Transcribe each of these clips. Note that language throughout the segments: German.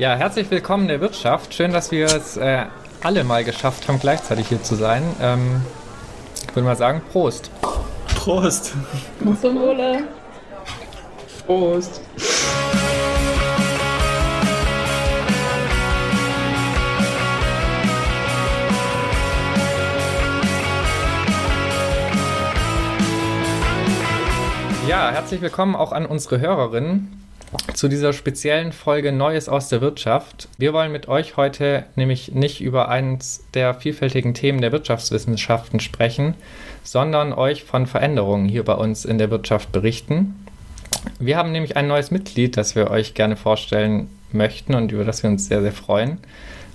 Ja, herzlich willkommen in der Wirtschaft. Schön, dass wir es äh, alle mal geschafft haben, gleichzeitig hier zu sein. Ähm, ich würde mal sagen, Prost. Prost. Zum Wohle. Prost. Ja, herzlich willkommen auch an unsere Hörerinnen zu dieser speziellen Folge Neues aus der Wirtschaft. Wir wollen mit euch heute nämlich nicht über eines der vielfältigen Themen der Wirtschaftswissenschaften sprechen, sondern euch von Veränderungen hier bei uns in der Wirtschaft berichten. Wir haben nämlich ein neues Mitglied, das wir euch gerne vorstellen möchten und über das wir uns sehr, sehr freuen.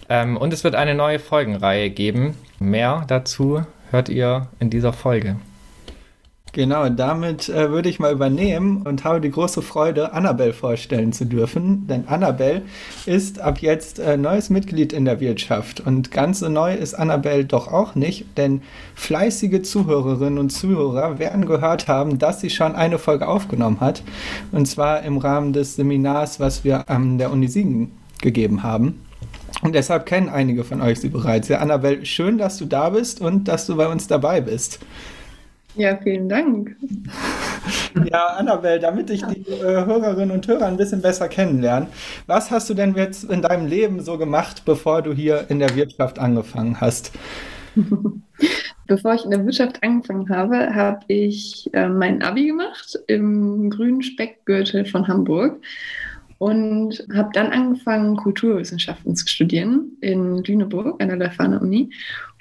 Ähm, und es wird eine neue Folgenreihe geben. Mehr dazu hört ihr in dieser Folge. Genau, damit äh, würde ich mal übernehmen und habe die große Freude, Annabelle vorstellen zu dürfen. Denn Annabelle ist ab jetzt äh, neues Mitglied in der Wirtschaft. Und ganz so neu ist Annabelle doch auch nicht, denn fleißige Zuhörerinnen und Zuhörer werden gehört haben, dass sie schon eine Folge aufgenommen hat. Und zwar im Rahmen des Seminars, was wir an der Uni Siegen gegeben haben. Und deshalb kennen einige von euch sie bereits. Ja, Annabelle, schön, dass du da bist und dass du bei uns dabei bist. Ja, vielen Dank. Ja, Annabelle, damit ich die äh, Hörerinnen und Hörer ein bisschen besser kennenlerne, was hast du denn jetzt in deinem Leben so gemacht, bevor du hier in der Wirtschaft angefangen hast? Bevor ich in der Wirtschaft angefangen habe, habe ich äh, mein Abi gemacht im grünen Speckgürtel von Hamburg und habe dann angefangen, Kulturwissenschaften zu studieren in Lüneburg an der Leuphana Uni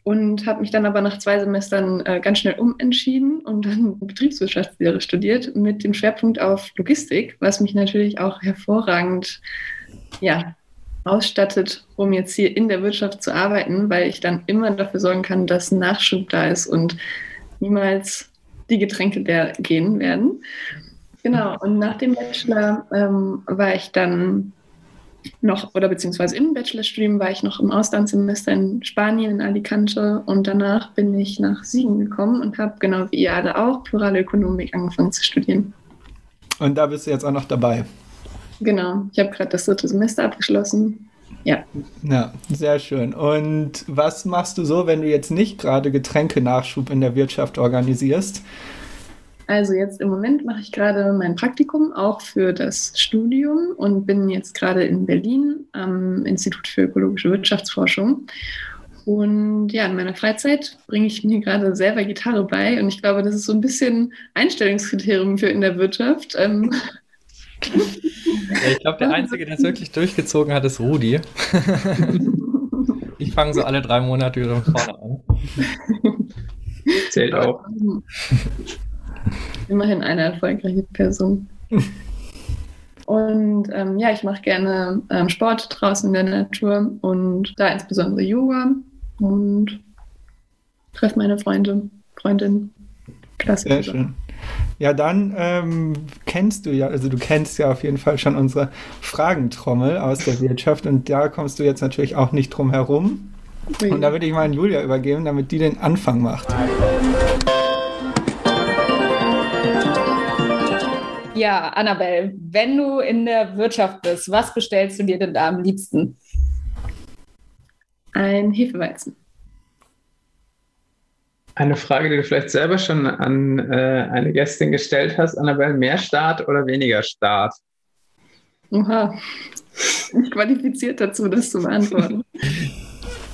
und habe mich dann aber nach zwei Semestern äh, ganz schnell umentschieden und dann Betriebswirtschaftslehre studiert mit dem Schwerpunkt auf Logistik, was mich natürlich auch hervorragend ja, ausstattet, um jetzt hier in der Wirtschaft zu arbeiten, weil ich dann immer dafür sorgen kann, dass Nachschub da ist und niemals die Getränke leer gehen werden. Genau, und nach dem Bachelor ähm, war ich dann noch, oder beziehungsweise im Bachelorstudium war ich noch im Auslandssemester in Spanien, in Alicante und danach bin ich nach Siegen gekommen und habe genau wie ihr alle auch plurale Ökonomik angefangen zu studieren. Und da bist du jetzt auch noch dabei. Genau, ich habe gerade das dritte Semester abgeschlossen. Ja. Ja, sehr schön. Und was machst du so, wenn du jetzt nicht gerade Getränkenachschub in der Wirtschaft organisierst? Also jetzt im Moment mache ich gerade mein Praktikum auch für das Studium und bin jetzt gerade in Berlin am Institut für ökologische Wirtschaftsforschung. Und ja, in meiner Freizeit bringe ich mir gerade selber Gitarre bei und ich glaube, das ist so ein bisschen Einstellungskriterium für in der Wirtschaft. Ähm ja, ich glaube, der Einzige, der es wirklich durchgezogen hat, ist Rudi. ich fange so alle drei Monate wieder von vorne an. Zählt auch. Immerhin eine erfolgreiche Person. Und ähm, ja, ich mache gerne ähm, Sport draußen in der Natur und da insbesondere Yoga und treffe meine Freunde, Freundinnen. Klasse. Sehr schön. Ja, dann ähm, kennst du ja, also du kennst ja auf jeden Fall schon unsere Fragentrommel aus der Wirtschaft und da kommst du jetzt natürlich auch nicht drum herum. Und da würde ich mal an Julia übergeben, damit die den Anfang macht. Ja, Annabelle, wenn du in der Wirtschaft bist, was bestellst du dir denn da am liebsten? Ein Hefeweizen. Eine Frage, die du vielleicht selber schon an äh, eine Gästin gestellt hast, Annabelle, mehr Start oder weniger Start? Oha, ich qualifiziert dazu, das zu beantworten.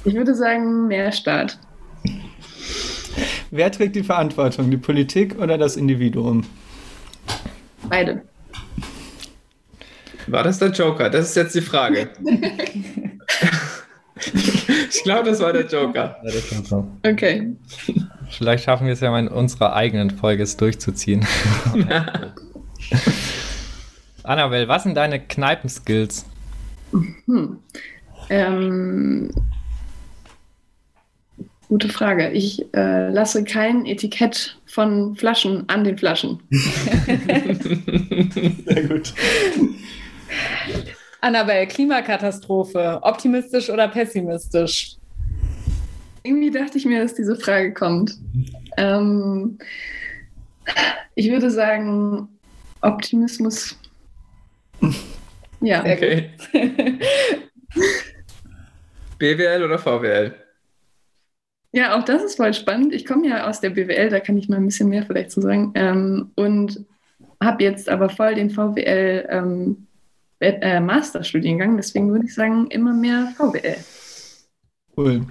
Ich würde sagen, mehr Start. Wer trägt die Verantwortung, die Politik oder das Individuum? Beide. War das der Joker? Das ist jetzt die Frage. ich glaube, das war der Joker. Okay. Vielleicht schaffen wir es ja mal in unserer eigenen Folge es durchzuziehen. Annabelle, was sind deine Kneipenskills? Hm. Ähm, Gute Frage. Ich äh, lasse kein Etikett von Flaschen an den Flaschen. Sehr gut. Annabelle, Klimakatastrophe, optimistisch oder pessimistisch? Irgendwie dachte ich mir, dass diese Frage kommt. Ähm, ich würde sagen, Optimismus. Ja. Okay. BWL oder VWL? Ja, auch das ist voll spannend. Ich komme ja aus der BWL, da kann ich mal ein bisschen mehr vielleicht zu sagen. Ähm, und habe jetzt aber voll den VWL ähm, äh, Masterstudiengang, deswegen würde ich sagen, immer mehr VWL. Cool.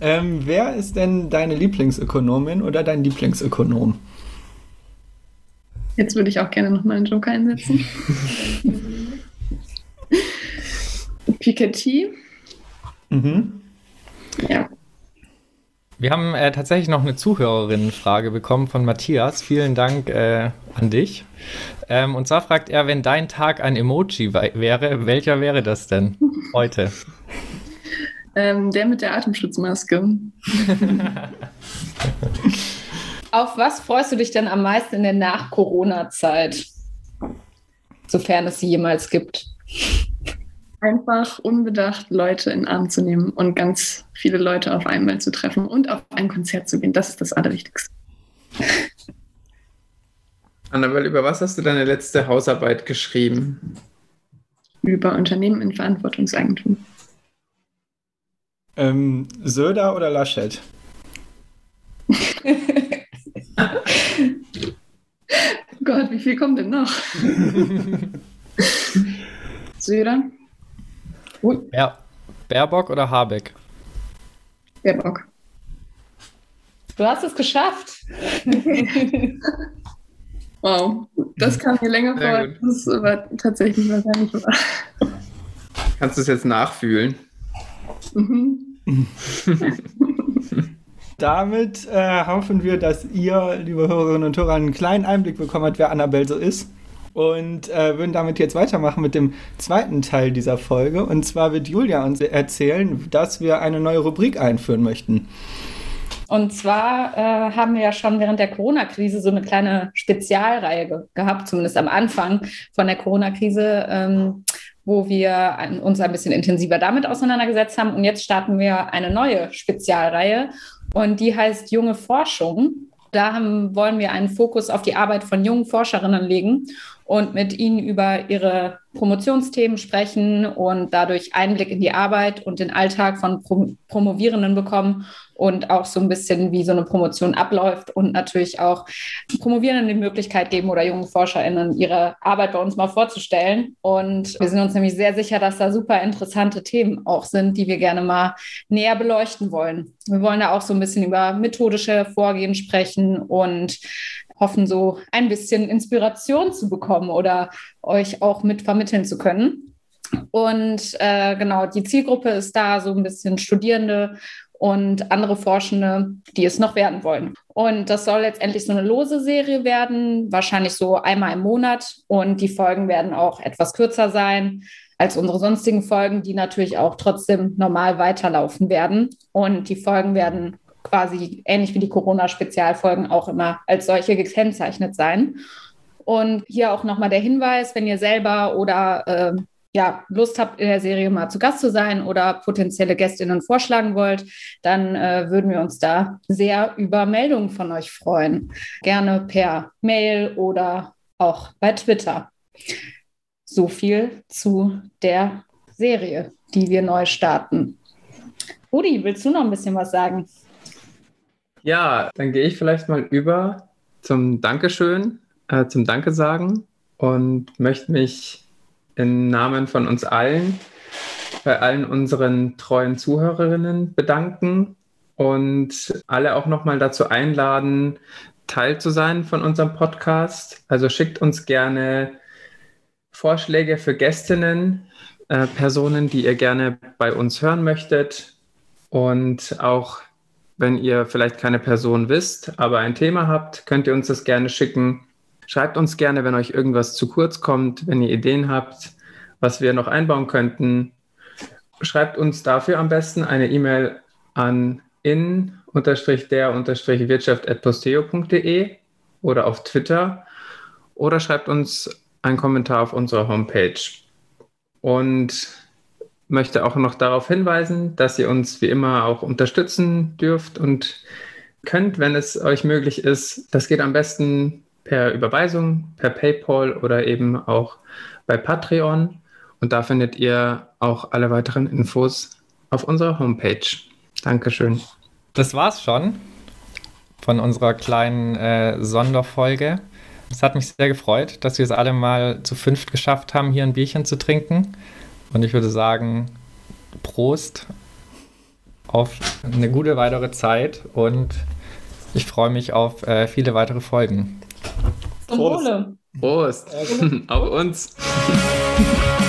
Ähm, wer ist denn deine Lieblingsökonomin oder dein Lieblingsökonom? Jetzt würde ich auch gerne nochmal einen Joker einsetzen. Piketty. Mhm. Ja. Wir haben äh, tatsächlich noch eine Zuhörerinnenfrage bekommen von Matthias. Vielen Dank äh, an dich. Ähm, und zwar fragt er, wenn dein Tag ein Emoji wäre, welcher wäre das denn heute? Ähm, der mit der Atemschutzmaske. Auf was freust du dich denn am meisten in der Nach-Corona-Zeit? Sofern es sie jemals gibt. Einfach unbedacht Leute in den Arm zu nehmen und ganz viele Leute auf einmal zu treffen und auf ein Konzert zu gehen. Das ist das Allerwichtigste. Annabelle, über was hast du deine letzte Hausarbeit geschrieben? Über Unternehmen in Verantwortungseigentum. Ähm, Söder oder Laschet? Gott, wie viel kommt denn noch? Söder? Bär, Baerbock oder Habeck? Baerbock. Du hast es geschafft. wow, das kam mir länger vor. Das war tatsächlich wahrscheinlich wahr. Kannst du es jetzt nachfühlen? Mhm. Damit äh, hoffen wir, dass ihr, liebe Hörerinnen und Hörer, einen kleinen Einblick bekommen habt, wer Annabelle so ist. Und äh, würden damit jetzt weitermachen mit dem zweiten Teil dieser Folge. Und zwar wird Julia uns erzählen, dass wir eine neue Rubrik einführen möchten. Und zwar äh, haben wir ja schon während der Corona-Krise so eine kleine Spezialreihe ge gehabt, zumindest am Anfang von der Corona-Krise, ähm, wo wir ein, uns ein bisschen intensiver damit auseinandergesetzt haben. Und jetzt starten wir eine neue Spezialreihe und die heißt Junge Forschung. Da haben, wollen wir einen Fokus auf die Arbeit von jungen Forscherinnen legen und mit ihnen über ihre Promotionsthemen sprechen und dadurch Einblick in die Arbeit und den Alltag von Prom Promovierenden bekommen und auch so ein bisschen, wie so eine Promotion abläuft und natürlich auch Promovierenden die Möglichkeit geben oder jungen ForscherInnen ihre Arbeit bei uns mal vorzustellen. Und wir sind uns nämlich sehr sicher, dass da super interessante Themen auch sind, die wir gerne mal näher beleuchten wollen. Wir wollen da auch so ein bisschen über methodische Vorgehen sprechen und hoffen, so ein bisschen Inspiration zu bekommen oder euch auch mit vermitteln zu können. Und äh, genau, die Zielgruppe ist da so ein bisschen Studierende und andere Forschende, die es noch werden wollen. Und das soll letztendlich so eine lose Serie werden, wahrscheinlich so einmal im Monat. Und die Folgen werden auch etwas kürzer sein als unsere sonstigen Folgen, die natürlich auch trotzdem normal weiterlaufen werden. Und die Folgen werden quasi ähnlich wie die Corona-Spezialfolgen auch immer als solche gekennzeichnet sein. Und hier auch nochmal der Hinweis, wenn ihr selber oder äh, ja, Lust habt, in der Serie mal zu Gast zu sein oder potenzielle Gästinnen vorschlagen wollt, dann äh, würden wir uns da sehr über Meldungen von euch freuen. Gerne per Mail oder auch bei Twitter. So viel zu der Serie, die wir neu starten. Rudi, willst du noch ein bisschen was sagen? Ja, dann gehe ich vielleicht mal über zum Dankeschön, äh, zum Danke sagen und möchte mich im Namen von uns allen bei allen unseren treuen Zuhörerinnen bedanken und alle auch nochmal dazu einladen, Teil zu sein von unserem Podcast. Also schickt uns gerne Vorschläge für Gästinnen, äh, Personen, die ihr gerne bei uns hören möchtet und auch wenn ihr vielleicht keine Person wisst, aber ein Thema habt, könnt ihr uns das gerne schicken. Schreibt uns gerne, wenn euch irgendwas zu kurz kommt, wenn ihr Ideen habt, was wir noch einbauen könnten. Schreibt uns dafür am besten eine E-Mail an in-der-wirtschaft.posteo.de oder auf Twitter oder schreibt uns einen Kommentar auf unserer Homepage. Und möchte auch noch darauf hinweisen, dass ihr uns wie immer auch unterstützen dürft und könnt, wenn es euch möglich ist. Das geht am besten per Überweisung, per PayPal oder eben auch bei Patreon. Und da findet ihr auch alle weiteren Infos auf unserer Homepage. Dankeschön. Das war's schon von unserer kleinen äh, Sonderfolge. Es hat mich sehr gefreut, dass wir es alle mal zu fünft geschafft haben, hier ein Bierchen zu trinken. Und ich würde sagen, Prost auf eine gute weitere Zeit und ich freue mich auf äh, viele weitere Folgen. Zum Prost. Wohle. Prost. auf uns.